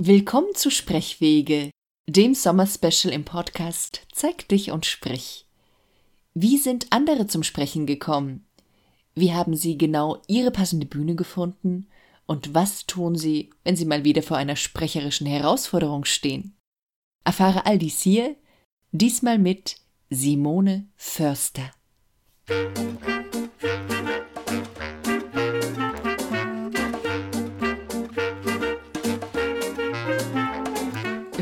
Willkommen zu Sprechwege, dem Sommerspecial im Podcast Zeig dich und sprich. Wie sind andere zum Sprechen gekommen? Wie haben sie genau ihre passende Bühne gefunden? Und was tun sie, wenn sie mal wieder vor einer sprecherischen Herausforderung stehen? Erfahre all dies hier, diesmal mit Simone Förster.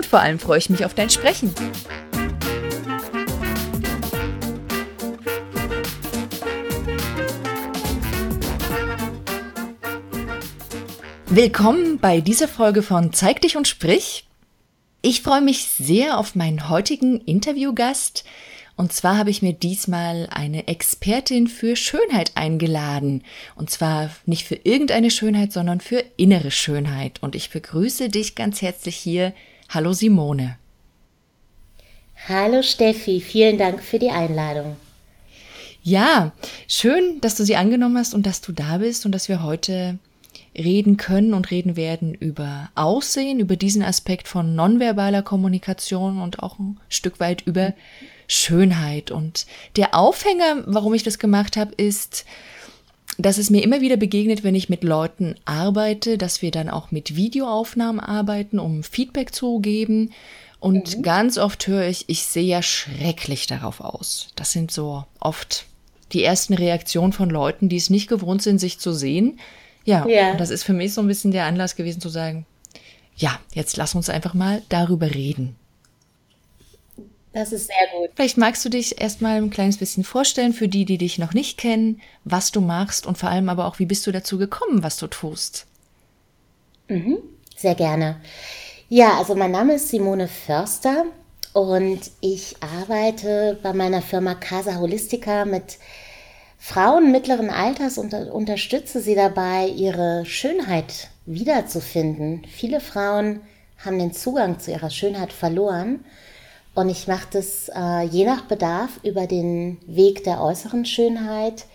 und vor allem freue ich mich auf dein Sprechen. Willkommen bei dieser Folge von Zeig dich und sprich. Ich freue mich sehr auf meinen heutigen Interviewgast. Und zwar habe ich mir diesmal eine Expertin für Schönheit eingeladen. Und zwar nicht für irgendeine Schönheit, sondern für innere Schönheit. Und ich begrüße dich ganz herzlich hier, Hallo Simone. Hallo Steffi, vielen Dank für die Einladung. Ja, schön, dass du sie angenommen hast und dass du da bist und dass wir heute reden können und reden werden über Aussehen, über diesen Aspekt von nonverbaler Kommunikation und auch ein Stück weit über Schönheit. Und der Aufhänger, warum ich das gemacht habe, ist, dass es mir immer wieder begegnet, wenn ich mit Leuten arbeite, dass wir dann auch mit Videoaufnahmen arbeiten, um Feedback zu geben. Und mhm. ganz oft höre ich, ich sehe ja schrecklich darauf aus. Das sind so oft die ersten Reaktionen von Leuten, die es nicht gewohnt sind, sich zu sehen. Ja, ja. und das ist für mich so ein bisschen der Anlass gewesen zu sagen, ja, jetzt lass uns einfach mal darüber reden. Das ist sehr gut. Vielleicht magst du dich erstmal ein kleines bisschen vorstellen für die, die dich noch nicht kennen, was du machst und vor allem aber auch, wie bist du dazu gekommen, was du tust? Mhm, sehr gerne. Ja, also mein Name ist Simone Förster und ich arbeite bei meiner Firma Casa Holistica mit Frauen mittleren Alters und unterstütze sie dabei, ihre Schönheit wiederzufinden. Viele Frauen haben den Zugang zu ihrer Schönheit verloren und ich mache das äh, je nach Bedarf über den Weg der äußeren Schönheit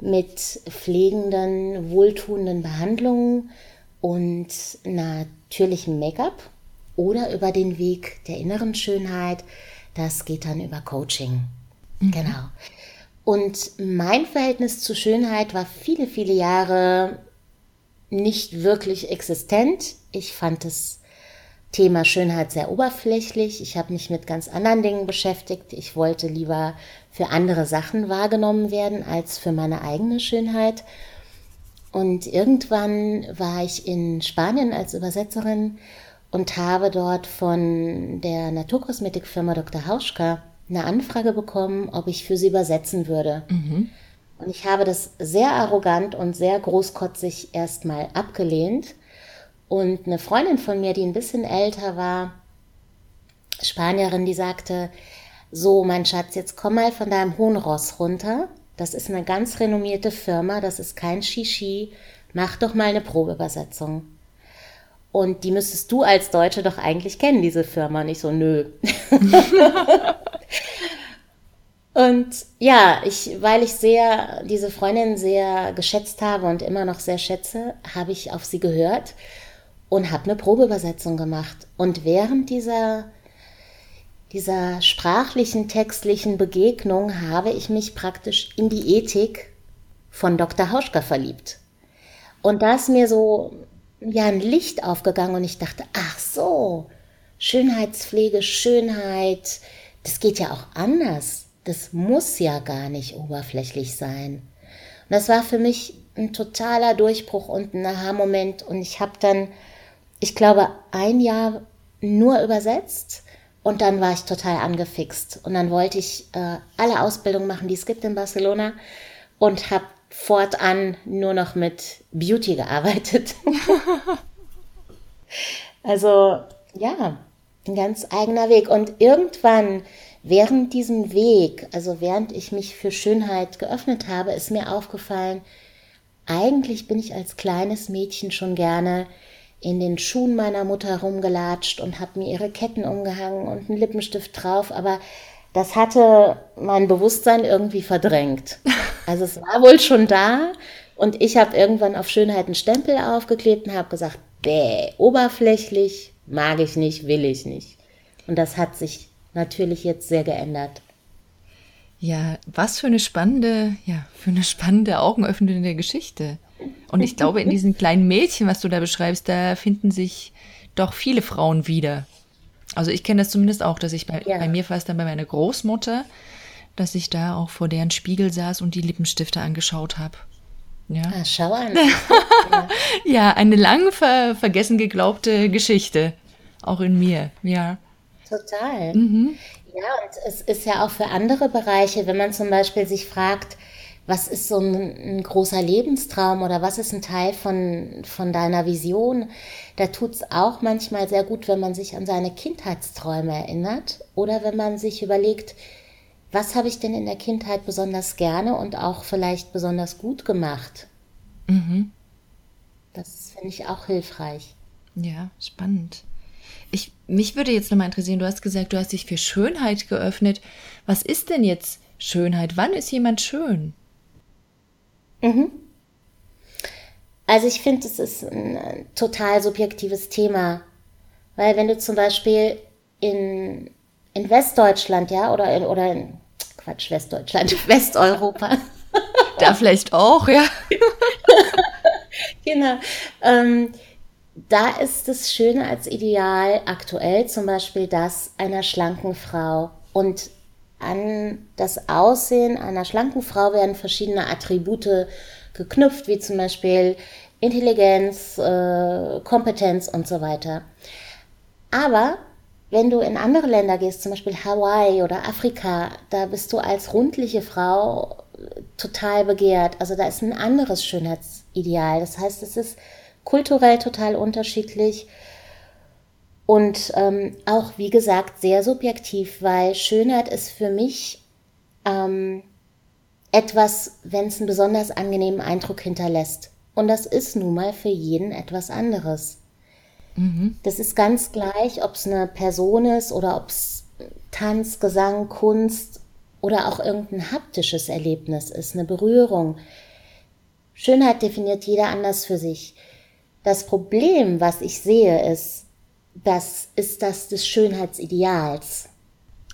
mit pflegenden, wohltuenden Behandlungen und natürlichem Make-up oder über den Weg der inneren Schönheit. Das geht dann über Coaching. Mhm. Genau. Und mein Verhältnis zu Schönheit war viele, viele Jahre nicht wirklich existent. Ich fand es Thema Schönheit sehr oberflächlich. Ich habe mich mit ganz anderen Dingen beschäftigt. Ich wollte lieber für andere Sachen wahrgenommen werden als für meine eigene Schönheit. Und irgendwann war ich in Spanien als Übersetzerin und habe dort von der Naturkosmetikfirma Dr. Hauschka eine Anfrage bekommen, ob ich für sie übersetzen würde. Mhm. Und ich habe das sehr arrogant und sehr großkotzig erstmal abgelehnt und eine Freundin von mir, die ein bisschen älter war, Spanierin, die sagte, so mein Schatz, jetzt komm mal von deinem hohen Ross runter. Das ist eine ganz renommierte Firma, das ist kein Shishi. Mach doch mal eine Probeübersetzung. Und die müsstest du als Deutsche doch eigentlich kennen, diese Firma. Nicht so, nö. und ja, ich, weil ich sehr, diese Freundin sehr geschätzt habe und immer noch sehr schätze, habe ich auf sie gehört und habe eine Probeübersetzung gemacht. Und während dieser, dieser sprachlichen, textlichen Begegnung habe ich mich praktisch in die Ethik von Dr. Hauschka verliebt. Und da ist mir so ja ein Licht aufgegangen und ich dachte, ach so, Schönheitspflege, Schönheit, das geht ja auch anders. Das muss ja gar nicht oberflächlich sein. Und das war für mich ein totaler Durchbruch und ein Aha-Moment. Und ich habe dann ich glaube, ein Jahr nur übersetzt und dann war ich total angefixt. Und dann wollte ich äh, alle Ausbildungen machen, die es gibt in Barcelona und habe fortan nur noch mit Beauty gearbeitet. also ja, ein ganz eigener Weg. Und irgendwann während diesem Weg, also während ich mich für Schönheit geöffnet habe, ist mir aufgefallen, eigentlich bin ich als kleines Mädchen schon gerne in den Schuhen meiner Mutter rumgelatscht und habe mir ihre Ketten umgehangen und einen Lippenstift drauf, aber das hatte mein Bewusstsein irgendwie verdrängt. Also es war wohl schon da und ich habe irgendwann auf Schönheit einen Stempel aufgeklebt und habe gesagt, bäh, oberflächlich, mag ich nicht, will ich nicht. Und das hat sich natürlich jetzt sehr geändert. Ja, was für eine spannende, ja, für eine spannende, augenöffnende Geschichte. Und ich glaube, in diesem kleinen Mädchen, was du da beschreibst, da finden sich doch viele Frauen wieder. Also ich kenne das zumindest auch, dass ich bei, ja. bei mir fast dann bei meiner Großmutter, dass ich da auch vor deren Spiegel saß und die Lippenstifte angeschaut habe. Ja. Ah, schau an. ja. ja, eine lang ver vergessen geglaubte Geschichte. Auch in mir, ja. Total. Mhm. Ja, und es ist ja auch für andere Bereiche, wenn man zum Beispiel sich fragt, was ist so ein, ein großer Lebenstraum oder was ist ein Teil von, von deiner Vision, da tut es auch manchmal sehr gut, wenn man sich an seine Kindheitsträume erinnert oder wenn man sich überlegt, was habe ich denn in der Kindheit besonders gerne und auch vielleicht besonders gut gemacht. Mhm. Das finde ich auch hilfreich. Ja, spannend. Ich, mich würde jetzt nochmal interessieren, du hast gesagt, du hast dich für Schönheit geöffnet. Was ist denn jetzt Schönheit? Wann ist jemand schön? Mhm. Also ich finde, es ist ein total subjektives Thema. Weil wenn du zum Beispiel in, in Westdeutschland, ja, oder in, oder in, Quatsch, Westdeutschland, Westeuropa. Da vielleicht auch, ja. genau. Ähm, da ist das Schöne als Ideal aktuell zum Beispiel das einer schlanken Frau. Und an das Aussehen einer schlanken Frau werden verschiedene Attribute geknüpft, wie zum Beispiel Intelligenz, äh, Kompetenz und so weiter. Aber wenn du in andere Länder gehst, zum Beispiel Hawaii oder Afrika, da bist du als rundliche Frau total begehrt. Also da ist ein anderes Schönheitsideal. Das heißt, es ist kulturell total unterschiedlich und ähm, auch, wie gesagt, sehr subjektiv, weil Schönheit ist für mich ähm, etwas, wenn es einen besonders angenehmen Eindruck hinterlässt. Und das ist nun mal für jeden etwas anderes. Mhm. Das ist ganz gleich, ob es eine Person ist oder ob es Tanz, Gesang, Kunst oder auch irgendein haptisches Erlebnis ist, eine Berührung. Schönheit definiert jeder anders für sich. Das Problem, was ich sehe, ist, das ist das des Schönheitsideals.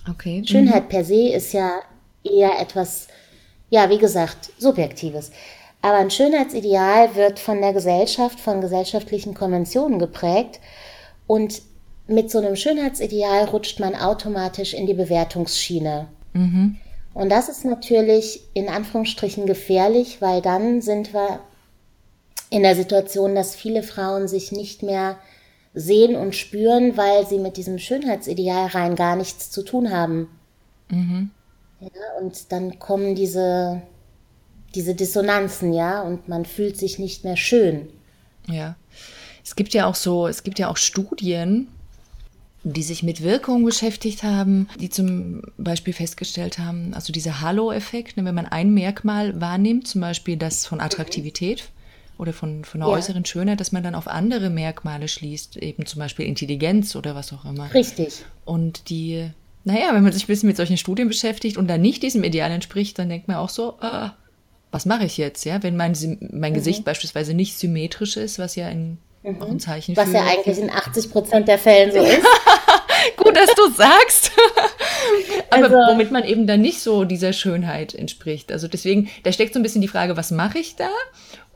Okay. Schönheit mhm. per se ist ja eher etwas, ja, wie gesagt, Subjektives. Aber ein Schönheitsideal wird von der Gesellschaft, von gesellschaftlichen Konventionen geprägt und mit so einem Schönheitsideal rutscht man automatisch in die Bewertungsschiene. Mhm. Und das ist natürlich in Anführungsstrichen gefährlich, weil dann sind wir in der Situation, dass viele Frauen sich nicht mehr sehen und spüren, weil sie mit diesem Schönheitsideal rein gar nichts zu tun haben. Mhm. Ja, und dann kommen diese, diese Dissonanzen, ja, und man fühlt sich nicht mehr schön. Ja. Es gibt ja auch so, es gibt ja auch Studien, die sich mit Wirkung beschäftigt haben, die zum Beispiel festgestellt haben, also dieser Halo-Effekt, ne, wenn man ein Merkmal wahrnimmt, zum Beispiel das von Attraktivität, oder von, von einer ja. äußeren Schönheit, dass man dann auf andere Merkmale schließt, eben zum Beispiel Intelligenz oder was auch immer. Richtig. Und die, naja, wenn man sich ein bisschen mit solchen Studien beschäftigt und dann nicht diesem Ideal entspricht, dann denkt man auch so, ah, was mache ich jetzt, ja? Wenn mein, mein mhm. Gesicht beispielsweise nicht symmetrisch ist, was ja ein, mhm. auch ein Zeichen was für... Was ja eigentlich in 80 Prozent der Fällen so ist. Gut, dass du sagst. Aber also, womit man eben dann nicht so dieser Schönheit entspricht. Also deswegen, da steckt so ein bisschen die Frage, was mache ich da?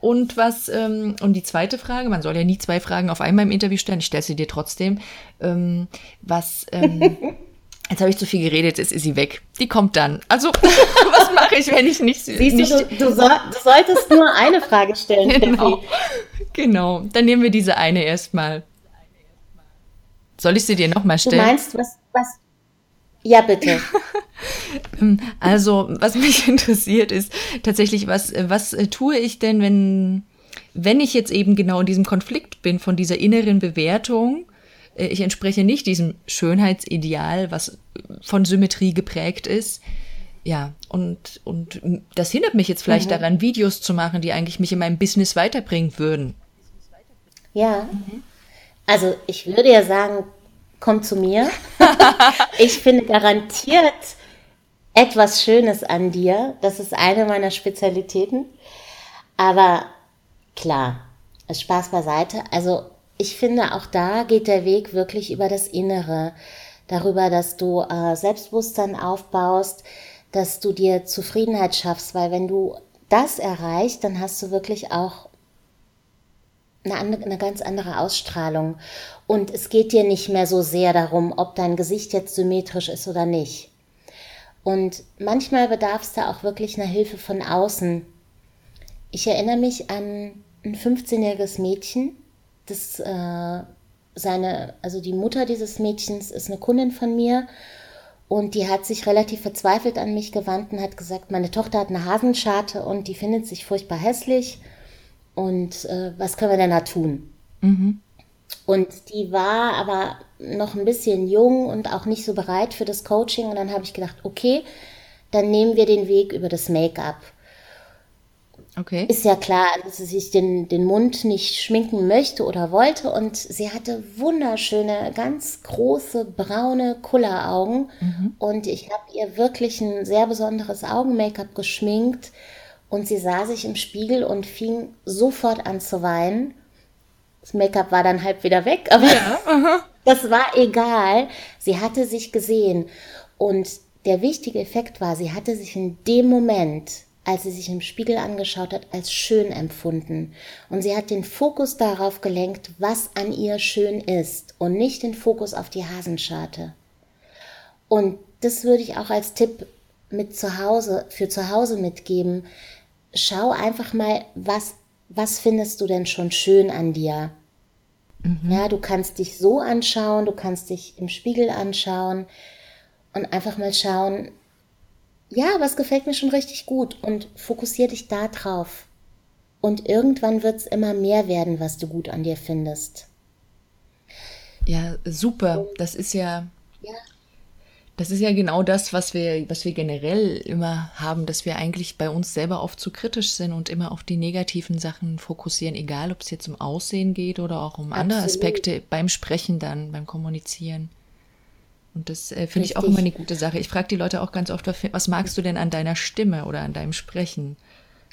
Und was, ähm, und die zweite Frage, man soll ja nie zwei Fragen auf einmal im Interview stellen, ich stelle sie dir trotzdem. Ähm, was, ähm, jetzt habe ich zu viel geredet, jetzt ist sie weg. Die kommt dann. Also, was mache ich, wenn ich nicht. Siehst nicht du, du, soll, du, solltest nur eine Frage stellen, genau. genau, dann nehmen wir diese eine erstmal. Soll ich sie dir nochmal stellen? Du meinst, was, was, ja, bitte. also, was mich interessiert ist tatsächlich, was, was tue ich denn, wenn, wenn ich jetzt eben genau in diesem Konflikt bin von dieser inneren Bewertung äh, ich entspreche nicht diesem Schönheitsideal, was von Symmetrie geprägt ist. Ja, und, und das hindert mich jetzt vielleicht mhm. daran, Videos zu machen, die eigentlich mich in meinem Business weiterbringen würden. Ja. Mhm. Also ich würde ja sagen, komm zu mir. ich finde garantiert etwas Schönes an dir. Das ist eine meiner Spezialitäten. Aber klar, Spaß beiseite. Also ich finde, auch da geht der Weg wirklich über das Innere. Darüber, dass du äh, Selbstbewusstsein aufbaust, dass du dir Zufriedenheit schaffst, weil wenn du das erreichst, dann hast du wirklich auch eine, andere, eine ganz andere Ausstrahlung. Und es geht dir nicht mehr so sehr darum, ob dein Gesicht jetzt symmetrisch ist oder nicht. Und manchmal bedarf es da auch wirklich einer Hilfe von außen. Ich erinnere mich an ein 15-jähriges Mädchen, das äh, seine, also die Mutter dieses Mädchens ist eine Kundin von mir und die hat sich relativ verzweifelt an mich gewandt und hat gesagt, meine Tochter hat eine Hasenscharte und die findet sich furchtbar hässlich und äh, was können wir denn da tun? Mhm. Und die war aber noch ein bisschen jung und auch nicht so bereit für das Coaching. Und dann habe ich gedacht, okay, dann nehmen wir den Weg über das Make-up. Okay. Ist ja klar, dass sie sich den, den Mund nicht schminken möchte oder wollte. Und sie hatte wunderschöne, ganz große, braune Kulleraugen. Mhm. Und ich habe ihr wirklich ein sehr besonderes Augen-Make-up geschminkt. Und sie sah sich im Spiegel und fing sofort an zu weinen. Das Make-up war dann halb wieder weg, aber ja, das war egal. Sie hatte sich gesehen. Und der wichtige Effekt war, sie hatte sich in dem Moment, als sie sich im Spiegel angeschaut hat, als schön empfunden. Und sie hat den Fokus darauf gelenkt, was an ihr schön ist und nicht den Fokus auf die Hasenscharte. Und das würde ich auch als Tipp mit zu Hause, für zu Hause mitgeben schau einfach mal, was, was findest du denn schon schön an dir? Mhm. Ja, du kannst dich so anschauen, du kannst dich im Spiegel anschauen und einfach mal schauen, ja, was gefällt mir schon richtig gut und fokussier dich da drauf. Und irgendwann wird es immer mehr werden, was du gut an dir findest. Ja, super. Das ist ja. Das ist ja genau das, was wir, was wir generell immer haben, dass wir eigentlich bei uns selber oft zu kritisch sind und immer auf die negativen Sachen fokussieren, egal ob es jetzt um Aussehen geht oder auch um Absolut. andere Aspekte beim Sprechen dann, beim Kommunizieren. Und das äh, finde ich auch immer eine gute Sache. Ich frage die Leute auch ganz oft, was magst du denn an deiner Stimme oder an deinem Sprechen?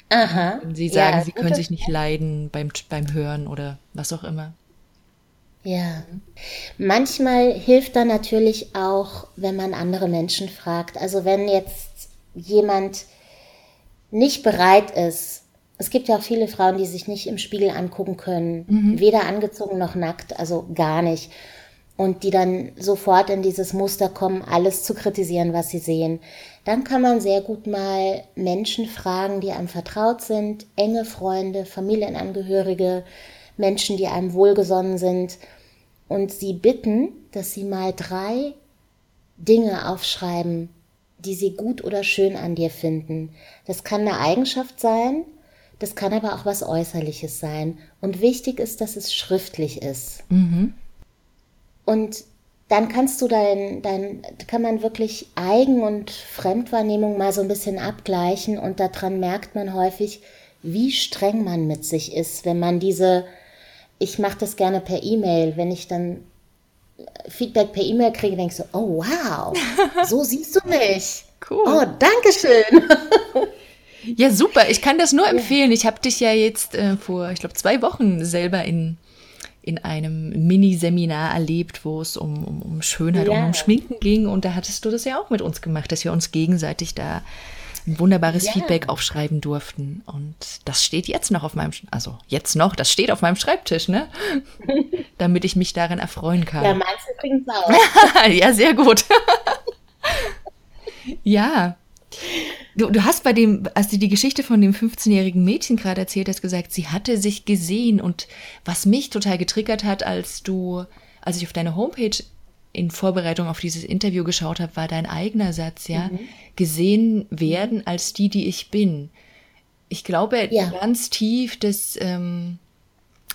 Aha. Wenn sie sagen, ja, sie können sich nicht leiden beim, beim Hören oder was auch immer. Ja, manchmal hilft da natürlich auch, wenn man andere Menschen fragt. Also wenn jetzt jemand nicht bereit ist, es gibt ja auch viele Frauen, die sich nicht im Spiegel angucken können, mhm. weder angezogen noch nackt, also gar nicht. Und die dann sofort in dieses Muster kommen, alles zu kritisieren, was sie sehen. Dann kann man sehr gut mal Menschen fragen, die einem vertraut sind, enge Freunde, Familienangehörige, Menschen, die einem wohlgesonnen sind und sie bitten, dass sie mal drei Dinge aufschreiben, die sie gut oder schön an dir finden. Das kann eine Eigenschaft sein, das kann aber auch was Äußerliches sein. Und wichtig ist, dass es schriftlich ist. Mhm. Und dann kannst du dein, dein, kann man wirklich Eigen- und Fremdwahrnehmung mal so ein bisschen abgleichen und daran merkt man häufig, wie streng man mit sich ist, wenn man diese ich mache das gerne per E-Mail. Wenn ich dann Feedback per E-Mail kriege, denke ich so, oh wow, so siehst du mich. Cool. Oh, danke schön. ja, super. Ich kann das nur empfehlen. Ich habe dich ja jetzt äh, vor, ich glaube, zwei Wochen selber in, in einem Mini-Seminar erlebt, wo es um, um, um Schönheit ja. und um Schminken ging. Und da hattest du das ja auch mit uns gemacht, dass wir uns gegenseitig da ein wunderbares ja. Feedback aufschreiben durften. Und das steht jetzt noch auf meinem, also jetzt noch, das steht auf meinem Schreibtisch, ne? Damit ich mich darin erfreuen kann. Ja, meinst du übrigens auch. ja, sehr gut. ja. Du, du hast bei dem, als du die Geschichte von dem 15-jährigen Mädchen gerade erzählt hast, gesagt, sie hatte sich gesehen. Und was mich total getriggert hat, als du, als ich auf deine Homepage in Vorbereitung auf dieses Interview geschaut habe, war dein eigener Satz, ja, mhm. gesehen werden als die, die ich bin. Ich glaube ja. ganz tief, dass, ähm,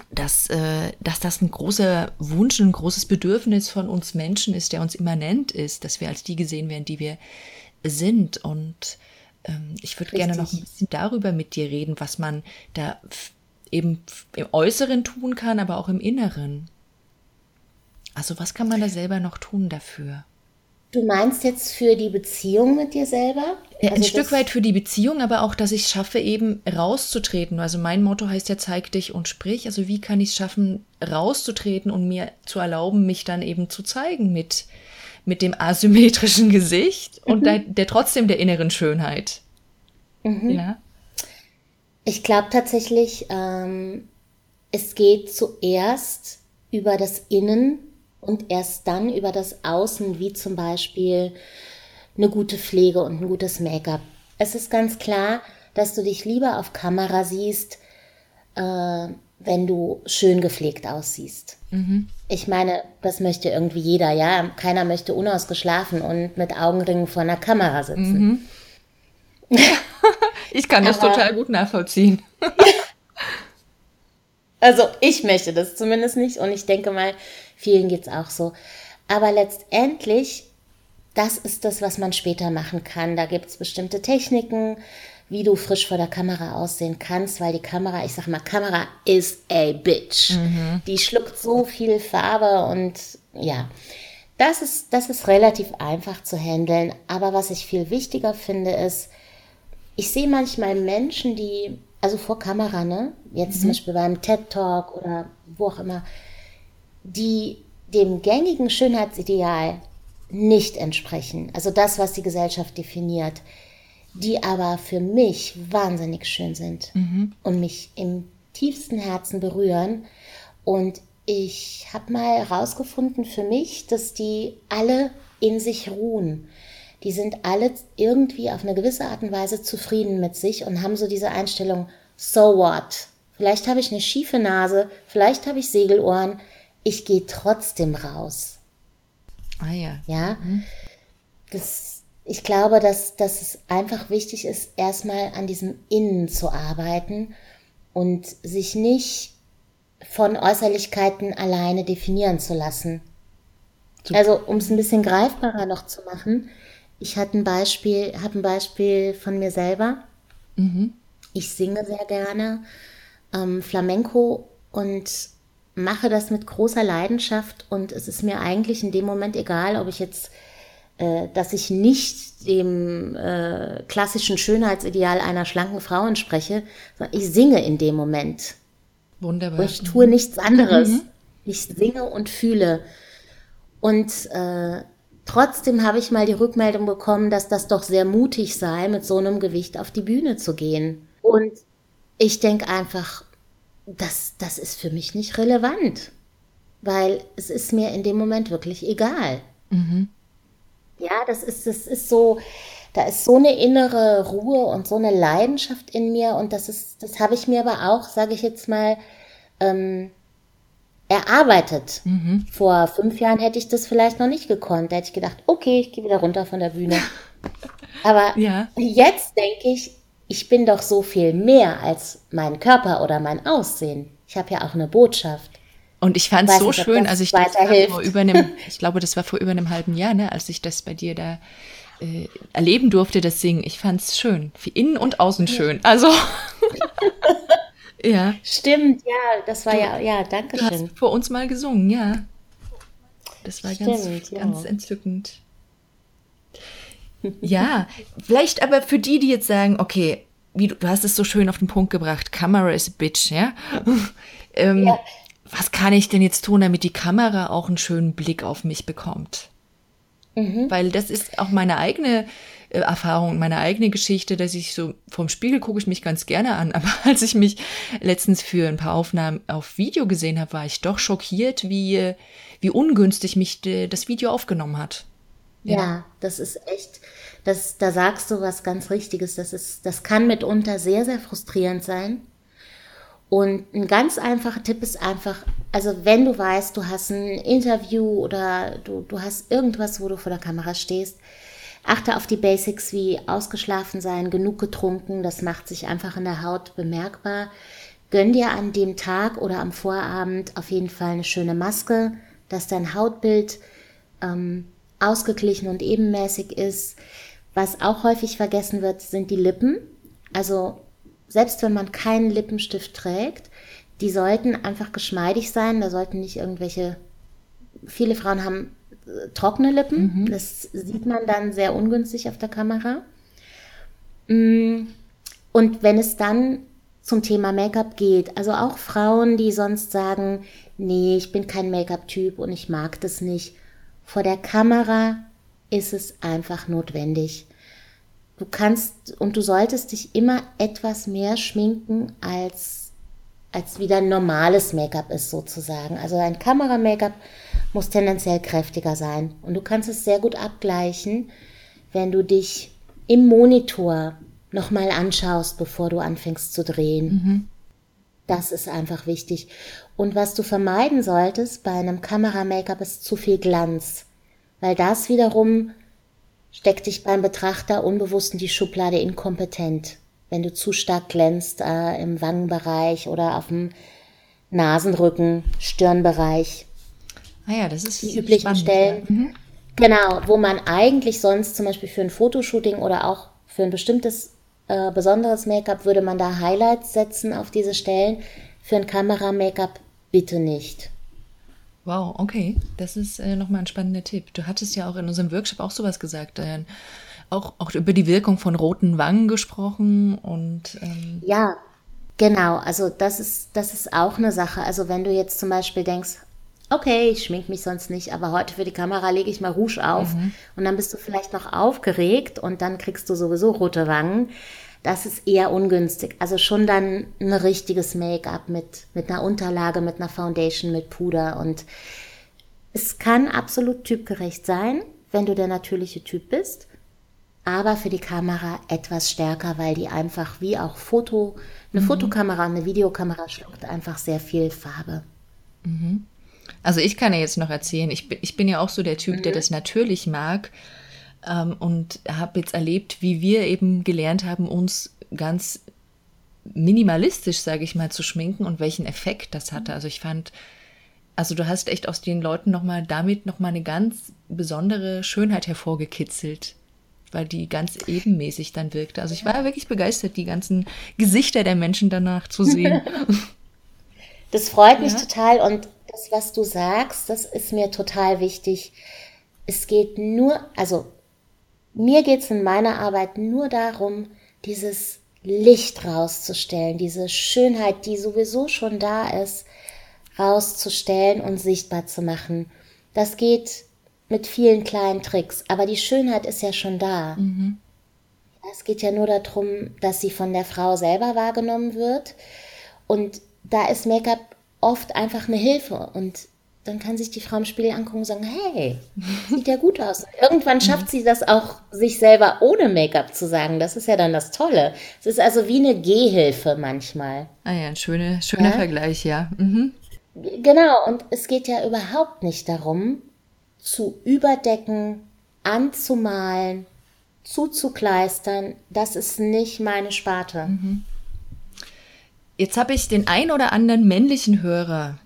dass, äh, dass das ein großer Wunsch, ein großes Bedürfnis von uns Menschen ist, der uns immanent ist, dass wir als die gesehen werden, die wir sind. Und ähm, ich würde gerne noch ein bisschen darüber mit dir reden, was man da eben im Äußeren tun kann, aber auch im Inneren. Also was kann man da selber noch tun dafür? Du meinst jetzt für die Beziehung mit dir selber? Ja, ein also Stück weit für die Beziehung, aber auch, dass ich es schaffe, eben rauszutreten. Also mein Motto heißt ja, zeig dich und sprich. Also wie kann ich es schaffen, rauszutreten und mir zu erlauben, mich dann eben zu zeigen mit, mit dem asymmetrischen Gesicht mhm. und der, der, trotzdem der inneren Schönheit. Mhm. Ja. Ich glaube tatsächlich, ähm, es geht zuerst über das Innen und erst dann über das Außen, wie zum Beispiel eine gute Pflege und ein gutes Make-up. Es ist ganz klar, dass du dich lieber auf Kamera siehst, äh, wenn du schön gepflegt aussiehst. Mhm. Ich meine, das möchte irgendwie jeder, ja. Keiner möchte unausgeschlafen und mit Augenringen vor einer Kamera sitzen. Mhm. ich kann das Aber, total gut nachvollziehen. also ich möchte das zumindest nicht und ich denke mal, Vielen geht es auch so. Aber letztendlich, das ist das, was man später machen kann. Da gibt es bestimmte Techniken, wie du frisch vor der Kamera aussehen kannst, weil die Kamera, ich sag mal, Kamera is a bitch. Mhm. Die schluckt so viel Farbe und ja, das ist, das ist relativ einfach zu handeln. Aber was ich viel wichtiger finde, ist, ich sehe manchmal Menschen, die, also vor Kamera, ne, jetzt mhm. zum Beispiel beim TED Talk oder wo auch immer, die dem gängigen Schönheitsideal nicht entsprechen, also das, was die Gesellschaft definiert, die aber für mich wahnsinnig schön sind mhm. und mich im tiefsten Herzen berühren. Und ich habe mal herausgefunden für mich, dass die alle in sich ruhen. Die sind alle irgendwie auf eine gewisse Art und Weise zufrieden mit sich und haben so diese Einstellung, so what? Vielleicht habe ich eine schiefe Nase, vielleicht habe ich Segelohren, ich gehe trotzdem raus. Ah ja. Ja. Mhm. Das, ich glaube, dass, dass es einfach wichtig ist, erstmal an diesem Innen zu arbeiten und sich nicht von Äußerlichkeiten alleine definieren zu lassen. Super. Also, um es ein bisschen greifbarer noch zu machen, ich hatte ein Beispiel, habe ein Beispiel von mir selber. Mhm. Ich singe sehr gerne ähm, Flamenco und mache das mit großer Leidenschaft und es ist mir eigentlich in dem Moment egal, ob ich jetzt, äh, dass ich nicht dem äh, klassischen Schönheitsideal einer schlanken Frau entspreche, sondern ich singe in dem Moment. Wunderbar. Ich tue nichts anderes. Mhm. Ich singe und fühle. Und äh, trotzdem habe ich mal die Rückmeldung bekommen, dass das doch sehr mutig sei, mit so einem Gewicht auf die Bühne zu gehen. Und ich denke einfach, das, das ist für mich nicht relevant, weil es ist mir in dem Moment wirklich egal. Mhm. Ja, das ist, das ist so, da ist so eine innere Ruhe und so eine Leidenschaft in mir und das ist, das habe ich mir aber auch, sage ich jetzt mal, ähm, erarbeitet. Mhm. Vor fünf Jahren hätte ich das vielleicht noch nicht gekonnt. Da hätte ich gedacht, okay, ich gehe wieder runter von der Bühne. Aber ja. jetzt denke ich, ich bin doch so viel mehr als mein Körper oder mein Aussehen. Ich habe ja auch eine Botschaft. Und ich fand es so nicht, schön, also ich, vor über einem, ich glaube, das war vor über einem halben Jahr, ne, als ich das bei dir da äh, erleben durfte, das Singen. Ich fand es schön, wie innen und außen schön. Also ja. Stimmt, ja, das war du, ja, ja, danke schön. Du hast vor uns mal gesungen, ja. Das war Stimmt, ganz, ja. ganz entzückend. Ja, vielleicht aber für die, die jetzt sagen, okay, wie du, du hast es so schön auf den Punkt gebracht, Kamera is a bitch, ja? ähm, ja. Was kann ich denn jetzt tun, damit die Kamera auch einen schönen Blick auf mich bekommt? Mhm. Weil das ist auch meine eigene äh, Erfahrung, meine eigene Geschichte, dass ich so vom Spiegel gucke ich mich ganz gerne an, aber als ich mich letztens für ein paar Aufnahmen auf Video gesehen habe, war ich doch schockiert, wie, wie ungünstig mich de, das Video aufgenommen hat. Ja. ja, das ist echt, das, da sagst du was ganz Richtiges. Das, ist, das kann mitunter sehr, sehr frustrierend sein. Und ein ganz einfacher Tipp ist einfach, also wenn du weißt, du hast ein Interview oder du, du hast irgendwas, wo du vor der Kamera stehst, achte auf die Basics wie ausgeschlafen sein, genug getrunken, das macht sich einfach in der Haut bemerkbar. gönn dir an dem Tag oder am Vorabend auf jeden Fall eine schöne Maske, dass dein Hautbild ähm, ausgeglichen und ebenmäßig ist. Was auch häufig vergessen wird, sind die Lippen. Also selbst wenn man keinen Lippenstift trägt, die sollten einfach geschmeidig sein. Da sollten nicht irgendwelche. Viele Frauen haben äh, trockene Lippen. Mhm. Das sieht man dann sehr ungünstig auf der Kamera. Mm, und wenn es dann zum Thema Make-up geht, also auch Frauen, die sonst sagen, nee, ich bin kein Make-up-Typ und ich mag das nicht. Vor der Kamera ist es einfach notwendig. Du kannst und du solltest dich immer etwas mehr schminken als als wieder normales Make-up ist sozusagen. Also ein Kamera-Make-up muss tendenziell kräftiger sein und du kannst es sehr gut abgleichen, wenn du dich im Monitor nochmal anschaust, bevor du anfängst zu drehen. Mhm. Das ist einfach wichtig. Und was du vermeiden solltest bei einem Kamera-Make-up ist zu viel Glanz, weil das wiederum steckt dich beim Betrachter unbewusst in die Schublade inkompetent wenn du zu stark glänzt äh, im Wangenbereich oder auf dem Nasenrücken, Stirnbereich. Ah ja, das ist die üblichen spannend, Stellen. Ja. Mhm. Genau, wo man eigentlich sonst zum Beispiel für ein Fotoshooting oder auch für ein bestimmtes äh, besonderes Make-up würde man da Highlights setzen auf diese Stellen. Für ein Kamera-Make-up bitte nicht. Wow, okay. Das ist äh, nochmal ein spannender Tipp. Du hattest ja auch in unserem Workshop auch sowas gesagt. Äh, auch, auch über die Wirkung von roten Wangen gesprochen und ähm ja, genau. Also das ist das ist auch eine Sache. Also wenn du jetzt zum Beispiel denkst, okay, ich schmink mich sonst nicht, aber heute für die Kamera lege ich mal Rouge auf mhm. und dann bist du vielleicht noch aufgeregt und dann kriegst du sowieso rote Wangen. Das ist eher ungünstig. Also schon dann ein richtiges Make-up mit, mit einer Unterlage, mit einer Foundation, mit Puder und es kann absolut typgerecht sein, wenn du der natürliche Typ bist aber für die Kamera etwas stärker, weil die einfach wie auch Foto, eine mhm. Fotokamera, eine Videokamera schluckt einfach sehr viel Farbe. Mhm. Also ich kann ja jetzt noch erzählen, ich bin, ich bin ja auch so der Typ, mhm. der das natürlich mag ähm, und habe jetzt erlebt, wie wir eben gelernt haben, uns ganz minimalistisch, sage ich mal, zu schminken und welchen Effekt das hatte. Also ich fand, also du hast echt aus den Leuten nochmal damit nochmal eine ganz besondere Schönheit hervorgekitzelt weil die ganz ebenmäßig dann wirkte. Also ich war ja wirklich begeistert, die ganzen Gesichter der Menschen danach zu sehen. das freut mich ja. total und das, was du sagst, das ist mir total wichtig. Es geht nur, also mir geht es in meiner Arbeit nur darum, dieses Licht rauszustellen, diese Schönheit, die sowieso schon da ist, rauszustellen und sichtbar zu machen. Das geht mit vielen kleinen Tricks. Aber die Schönheit ist ja schon da. Mhm. Es geht ja nur darum, dass sie von der Frau selber wahrgenommen wird. Und da ist Make-up oft einfach eine Hilfe. Und dann kann sich die Frau im Spiegel angucken und sagen, hey, sieht ja gut aus. Irgendwann schafft sie das auch, sich selber ohne Make-up zu sagen. Das ist ja dann das Tolle. Es ist also wie eine Gehhilfe manchmal. Ah ja, ein schöner, schöner ja? Vergleich, ja. Mhm. Genau, und es geht ja überhaupt nicht darum, zu überdecken, anzumalen, zuzukleistern, das ist nicht meine Sparte. Mhm. Jetzt habe ich den ein oder anderen männlichen Hörer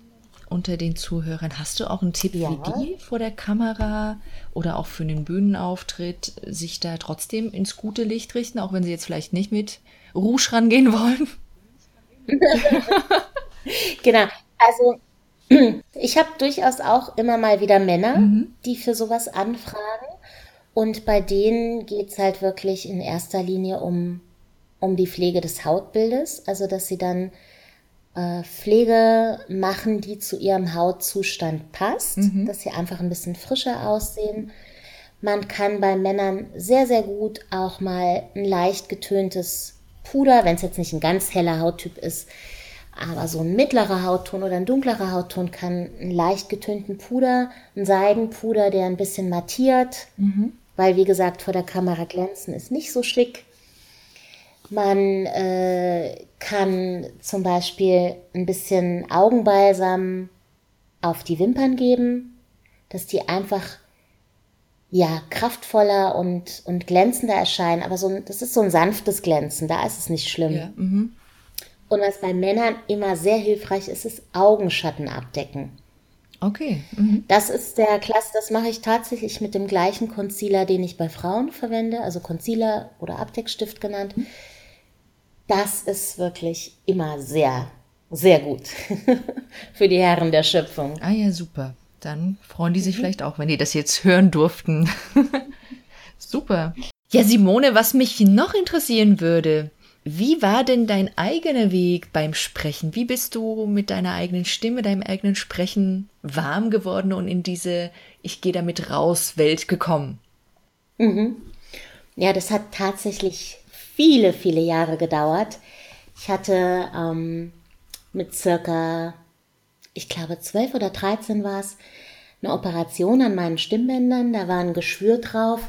unter den Zuhörern. Hast du auch einen Tipp ja. für die vor der Kamera oder auch für einen Bühnenauftritt, sich da trotzdem ins gute Licht richten, auch wenn sie jetzt vielleicht nicht mit Rouge rangehen wollen? genau. Also ich habe durchaus auch immer mal wieder Männer, mhm. die für sowas anfragen. Und bei denen geht es halt wirklich in erster Linie um, um die Pflege des Hautbildes. Also, dass sie dann Pflege machen, die zu ihrem Hautzustand passt, mhm. dass sie einfach ein bisschen frischer aussehen. Man kann bei Männern sehr, sehr gut auch mal ein leicht getöntes Puder, wenn es jetzt nicht ein ganz heller Hauttyp ist, aber so ein mittlerer Hautton oder ein dunklerer Hautton kann einen leicht getönten Puder, ein Seidenpuder, der ein bisschen mattiert, mhm. weil wie gesagt vor der Kamera glänzen ist nicht so schick. Man äh, kann zum Beispiel ein bisschen Augenbalsam auf die Wimpern geben, dass die einfach ja kraftvoller und, und glänzender erscheinen. Aber so ein, das ist so ein sanftes Glänzen, da ist es nicht schlimm. Ja, mhm. Und was bei Männern immer sehr hilfreich ist, ist Augenschatten abdecken. Okay. Mhm. Das ist der Klasse, das mache ich tatsächlich mit dem gleichen Concealer, den ich bei Frauen verwende, also Concealer oder Abdeckstift genannt. Das ist wirklich immer sehr, sehr gut für die Herren der Schöpfung. Ah ja, super. Dann freuen die sich mhm. vielleicht auch, wenn die das jetzt hören durften. super. Ja, Simone, was mich noch interessieren würde, wie war denn dein eigener Weg beim Sprechen? Wie bist du mit deiner eigenen Stimme, deinem eigenen Sprechen warm geworden und in diese Ich gehe damit raus Welt gekommen? Mhm. Ja, das hat tatsächlich viele, viele Jahre gedauert. Ich hatte ähm, mit circa, ich glaube, zwölf oder dreizehn war es, eine Operation an meinen Stimmbändern. Da war ein Geschwür drauf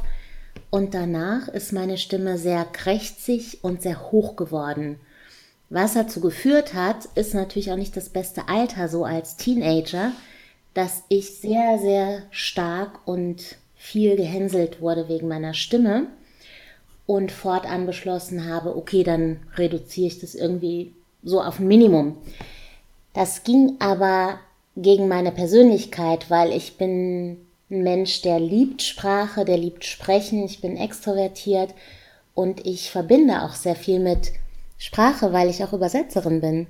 und danach ist meine Stimme sehr krächzig und sehr hoch geworden. Was dazu geführt hat, ist natürlich auch nicht das beste Alter so als Teenager, dass ich sehr, sehr stark und viel gehänselt wurde wegen meiner Stimme und fortan beschlossen habe, okay, dann reduziere ich das irgendwie so auf ein Minimum. Das ging aber gegen meine Persönlichkeit, weil ich bin ein Mensch, der liebt Sprache, der liebt Sprechen. Ich bin extrovertiert und ich verbinde auch sehr viel mit Sprache, weil ich auch Übersetzerin bin.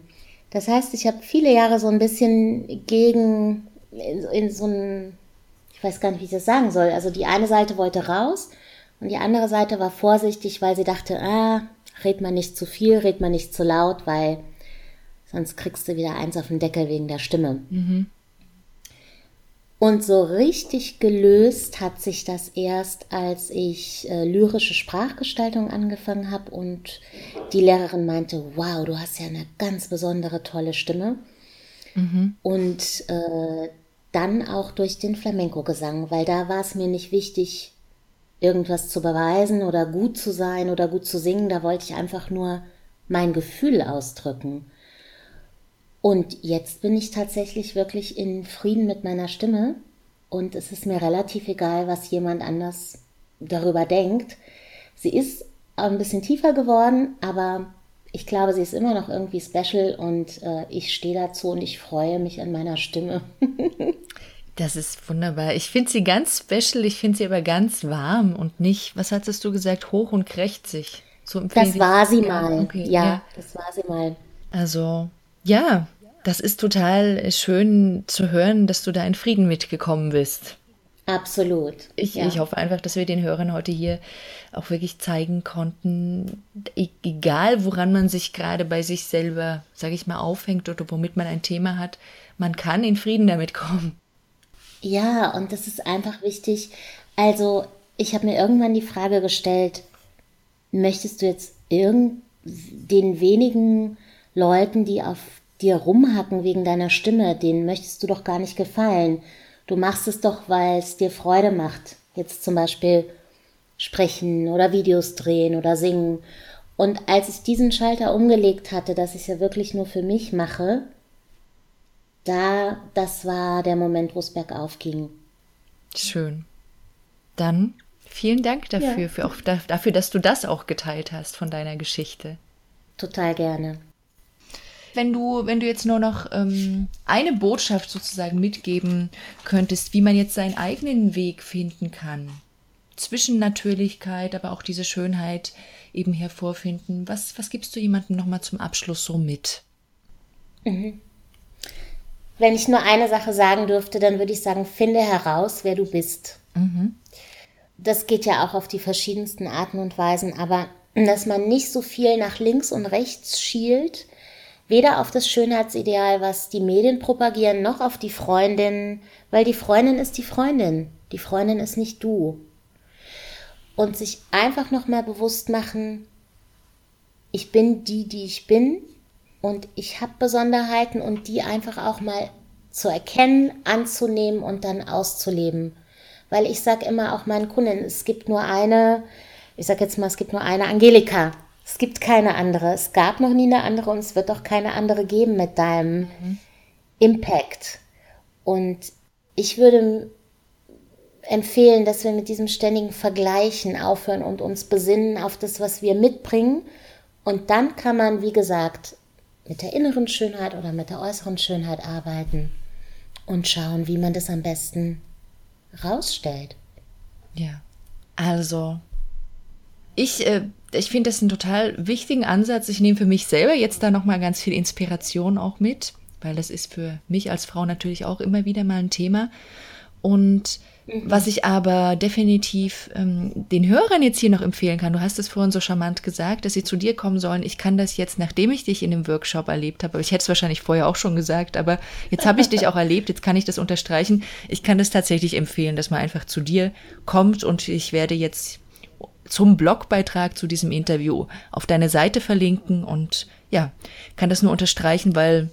Das heißt, ich habe viele Jahre so ein bisschen gegen in, in so ein, ich weiß gar nicht, wie ich das sagen soll. Also die eine Seite wollte raus und die andere Seite war vorsichtig, weil sie dachte, ah, red mal nicht zu viel, red mal nicht zu laut, weil sonst kriegst du wieder eins auf den Deckel wegen der Stimme. Mhm. Und so richtig gelöst hat sich das erst, als ich äh, lyrische Sprachgestaltung angefangen habe und die Lehrerin meinte, wow, du hast ja eine ganz besondere, tolle Stimme. Mhm. Und äh, dann auch durch den Flamenco-Gesang, weil da war es mir nicht wichtig, irgendwas zu beweisen oder gut zu sein oder gut zu singen. Da wollte ich einfach nur mein Gefühl ausdrücken. Und jetzt bin ich tatsächlich wirklich in Frieden mit meiner Stimme und es ist mir relativ egal, was jemand anders darüber denkt. Sie ist ein bisschen tiefer geworden, aber ich glaube, sie ist immer noch irgendwie special und äh, ich stehe dazu und ich freue mich an meiner Stimme. das ist wunderbar. Ich finde sie ganz special, ich finde sie aber ganz warm und nicht, was hattest du gesagt, hoch und krächzig. So das war sie mal. Okay, ja, ja, das war sie mal. Also ja, das ist total schön zu hören, dass du da in Frieden mitgekommen bist. Absolut. Ich, ja. ich hoffe einfach, dass wir den Hörern heute hier auch wirklich zeigen konnten, e-, egal woran man sich gerade bei sich selber, sage ich mal, aufhängt oder womit man ein Thema hat, man kann in Frieden damit kommen. Ja, und das ist einfach wichtig. Also, ich habe mir irgendwann die Frage gestellt, möchtest du jetzt irgend den wenigen Leuten, die auf dir rumhacken wegen deiner Stimme, denen möchtest du doch gar nicht gefallen. Du machst es doch, weil es dir Freude macht. Jetzt zum Beispiel sprechen oder Videos drehen oder singen. Und als ich diesen Schalter umgelegt hatte, dass ich es ja wirklich nur für mich mache, da, das war der Moment, wo es bergauf ging. Schön. Dann vielen Dank dafür, ja. für auch, dafür, dass du das auch geteilt hast von deiner Geschichte. Total gerne. Wenn du, wenn du jetzt nur noch ähm, eine Botschaft sozusagen mitgeben könntest, wie man jetzt seinen eigenen Weg finden kann, zwischen Natürlichkeit, aber auch diese Schönheit eben hervorfinden, was, was gibst du jemandem nochmal zum Abschluss so mit? Mhm. Wenn ich nur eine Sache sagen dürfte, dann würde ich sagen, finde heraus, wer du bist. Mhm. Das geht ja auch auf die verschiedensten Arten und Weisen, aber dass man nicht so viel nach links und rechts schielt, weder auf das Schönheitsideal, was die Medien propagieren, noch auf die Freundin, weil die Freundin ist die Freundin. Die Freundin ist nicht du. Und sich einfach nochmal bewusst machen, ich bin die, die ich bin und ich habe Besonderheiten und die einfach auch mal zu erkennen, anzunehmen und dann auszuleben. Weil ich sage immer auch meinen Kunden, es gibt nur eine, ich sage jetzt mal, es gibt nur eine Angelika. Es gibt keine andere. Es gab noch nie eine andere und es wird auch keine andere geben mit deinem mhm. Impact. Und ich würde empfehlen, dass wir mit diesem ständigen Vergleichen aufhören und uns besinnen auf das, was wir mitbringen. Und dann kann man, wie gesagt, mit der inneren Schönheit oder mit der äußeren Schönheit arbeiten und schauen, wie man das am besten rausstellt. Ja, also ich, äh, ich finde das einen total wichtigen Ansatz. Ich nehme für mich selber jetzt da nochmal ganz viel Inspiration auch mit, weil das ist für mich als Frau natürlich auch immer wieder mal ein Thema. Und mhm. was ich aber definitiv ähm, den Hörern jetzt hier noch empfehlen kann, du hast es vorhin so charmant gesagt, dass sie zu dir kommen sollen. Ich kann das jetzt, nachdem ich dich in dem Workshop erlebt habe, aber ich hätte es wahrscheinlich vorher auch schon gesagt, aber jetzt habe ich dich auch erlebt, jetzt kann ich das unterstreichen. Ich kann das tatsächlich empfehlen, dass man einfach zu dir kommt und ich werde jetzt zum Blogbeitrag zu diesem Interview auf deine Seite verlinken und ja, kann das nur unterstreichen, weil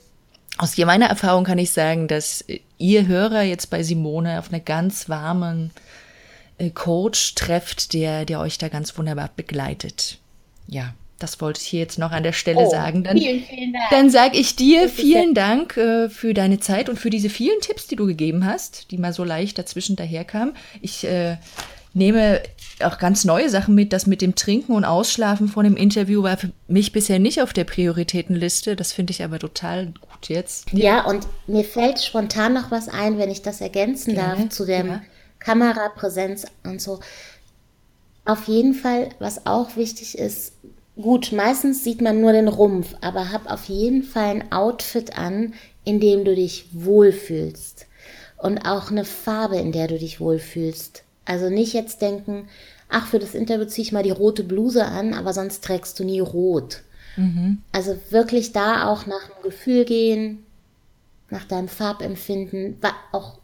aus meiner Erfahrung kann ich sagen, dass ihr Hörer jetzt bei Simone auf eine ganz warmen äh, Coach trefft, der, der euch da ganz wunderbar begleitet. Ja, das wollte ich hier jetzt noch an der Stelle oh, sagen. Dann, vielen, vielen Dank. Dann sage ich dir vielen Dank äh, für deine Zeit und für diese vielen Tipps, die du gegeben hast, die mal so leicht dazwischen daherkamen. Ich äh, nehme auch ganz neue Sachen mit. Das mit dem Trinken und Ausschlafen von dem Interview war für mich bisher nicht auf der Prioritätenliste. Das finde ich aber total gut jetzt. Ja, und mir fällt spontan noch was ein, wenn ich das ergänzen Gerne. darf zu der ja. Kamerapräsenz und so. Auf jeden Fall, was auch wichtig ist, gut, meistens sieht man nur den Rumpf, aber hab auf jeden Fall ein Outfit an, in dem du dich wohlfühlst. Und auch eine Farbe, in der du dich wohlfühlst. Also nicht jetzt denken, ach, für das Interview ziehe ich mal die rote Bluse an, aber sonst trägst du nie rot. Mhm. Also wirklich da auch nach dem Gefühl gehen, nach deinem Farbempfinden, auch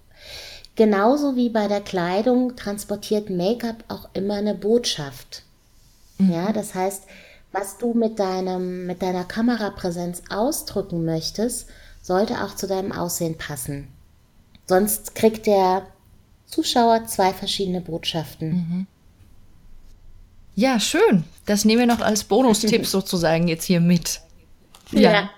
genauso wie bei der Kleidung transportiert Make-up auch immer eine Botschaft. Mhm. Ja, das heißt, was du mit deinem, mit deiner Kamerapräsenz ausdrücken möchtest, sollte auch zu deinem Aussehen passen. Sonst kriegt der Zuschauer zwei verschiedene Botschaften. Mhm. Ja, schön. Das nehmen wir noch als Bonustipp sozusagen jetzt hier mit. Ja. ja.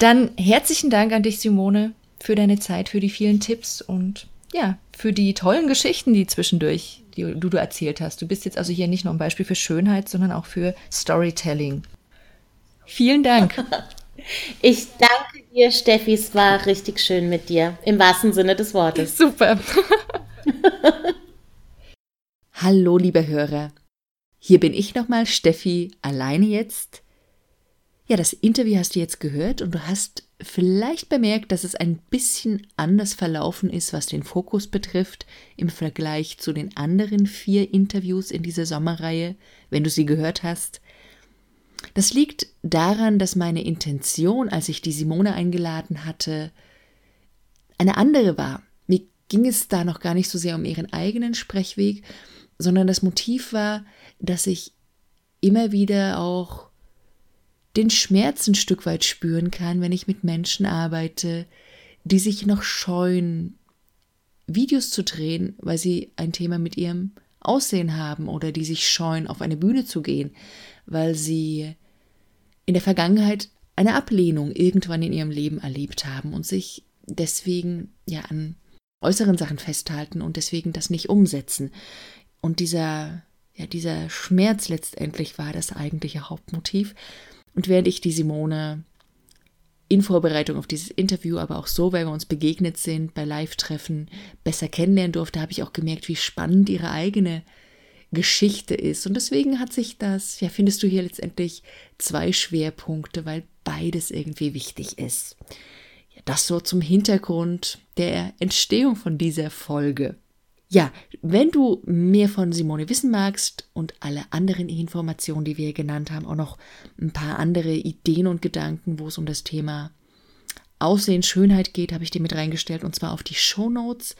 Dann herzlichen Dank an dich, Simone, für deine Zeit, für die vielen Tipps und ja, für die tollen Geschichten, die zwischendurch, die du, du erzählt hast. Du bist jetzt also hier nicht nur ein Beispiel für Schönheit, sondern auch für Storytelling. Vielen Dank. Ich danke dir, Steffi. Es war richtig schön mit dir. Im wahrsten Sinne des Wortes. Super. Hallo, liebe Hörer. Hier bin ich nochmal, Steffi, alleine jetzt. Ja, das Interview hast du jetzt gehört und du hast vielleicht bemerkt, dass es ein bisschen anders verlaufen ist, was den Fokus betrifft, im Vergleich zu den anderen vier Interviews in dieser Sommerreihe, wenn du sie gehört hast. Das liegt daran, dass meine Intention, als ich die Simone eingeladen hatte, eine andere war ging es da noch gar nicht so sehr um ihren eigenen Sprechweg, sondern das Motiv war, dass ich immer wieder auch den Schmerz ein Stück weit spüren kann, wenn ich mit Menschen arbeite, die sich noch scheuen, Videos zu drehen, weil sie ein Thema mit ihrem Aussehen haben oder die sich scheuen, auf eine Bühne zu gehen, weil sie in der Vergangenheit eine Ablehnung irgendwann in ihrem Leben erlebt haben und sich deswegen ja an äußeren Sachen festhalten und deswegen das nicht umsetzen. Und dieser, ja, dieser Schmerz letztendlich war das eigentliche Hauptmotiv. Und während ich die Simone in Vorbereitung auf dieses Interview, aber auch so, weil wir uns begegnet sind bei Live-Treffen, besser kennenlernen durfte, habe ich auch gemerkt, wie spannend ihre eigene Geschichte ist. Und deswegen hat sich das, ja, findest du hier letztendlich zwei Schwerpunkte, weil beides irgendwie wichtig ist. Das so zum Hintergrund der Entstehung von dieser Folge. Ja, wenn du mehr von Simone wissen magst und alle anderen Informationen, die wir genannt haben, auch noch ein paar andere Ideen und Gedanken, wo es um das Thema Aussehen, Schönheit geht, habe ich dir mit reingestellt und zwar auf die Show Notes.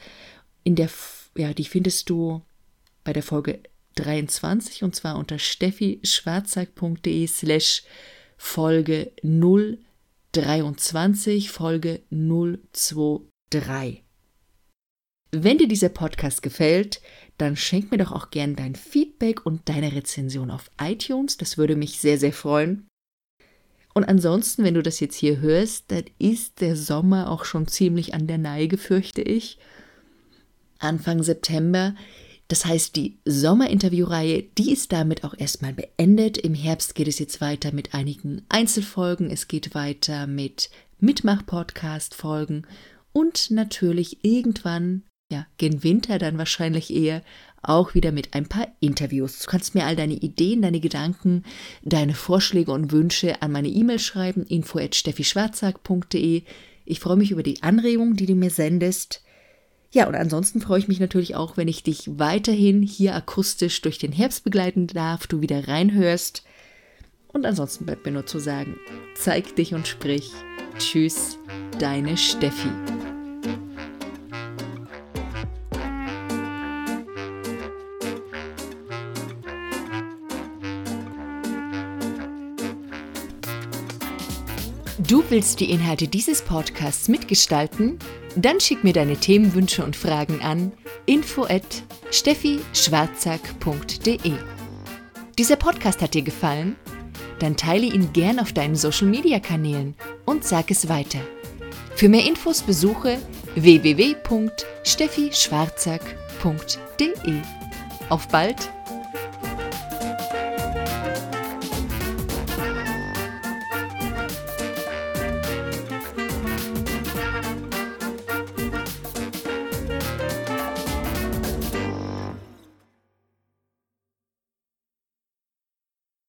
In der, ja, die findest du bei der Folge 23 und zwar unter steffischwarzack.de slash Folge 0 23, Folge 023. Wenn dir dieser Podcast gefällt, dann schenk mir doch auch gern dein Feedback und deine Rezension auf iTunes. Das würde mich sehr, sehr freuen. Und ansonsten, wenn du das jetzt hier hörst, dann ist der Sommer auch schon ziemlich an der Neige, fürchte ich. Anfang September, Das heißt, die Sommerinterviewreihe, die ist damit auch erstmal beendet. Im Herbst geht es jetzt weiter mit einigen Einzelfolgen. Es geht weiter mit Mitmach-Podcast-Folgen und natürlich irgendwann, ja, gen Winter dann wahrscheinlich eher, auch wieder mit ein paar Interviews. Du kannst mir all deine Ideen, deine Gedanken, deine Vorschläge und Wünsche an meine E-Mail schreiben, info at steffischwarzack.de. Ich freue mich über die Anregung, die du mir sendest. Ja, und ansonsten freue ich mich natürlich auch, wenn ich dich weiterhin hier akustisch durch den Herbst begleiten darf, du wieder reinhörst. Und ansonsten bleibt mir nur zu sagen, zeig dich und sprich. Tschüss, deine Steffi. Du willst die Inhalte dieses Podcasts mitgestalten? Dann schick mir deine Themenwünsche und Fragen an info at steffischwarzack.de. Dieser Podcast hat dir gefallen? Dann teile ihn gern auf deinen Social Media Kanälen und sag es weiter. Für mehr Infos besuche www.steffischwarzack.de. Auf bald!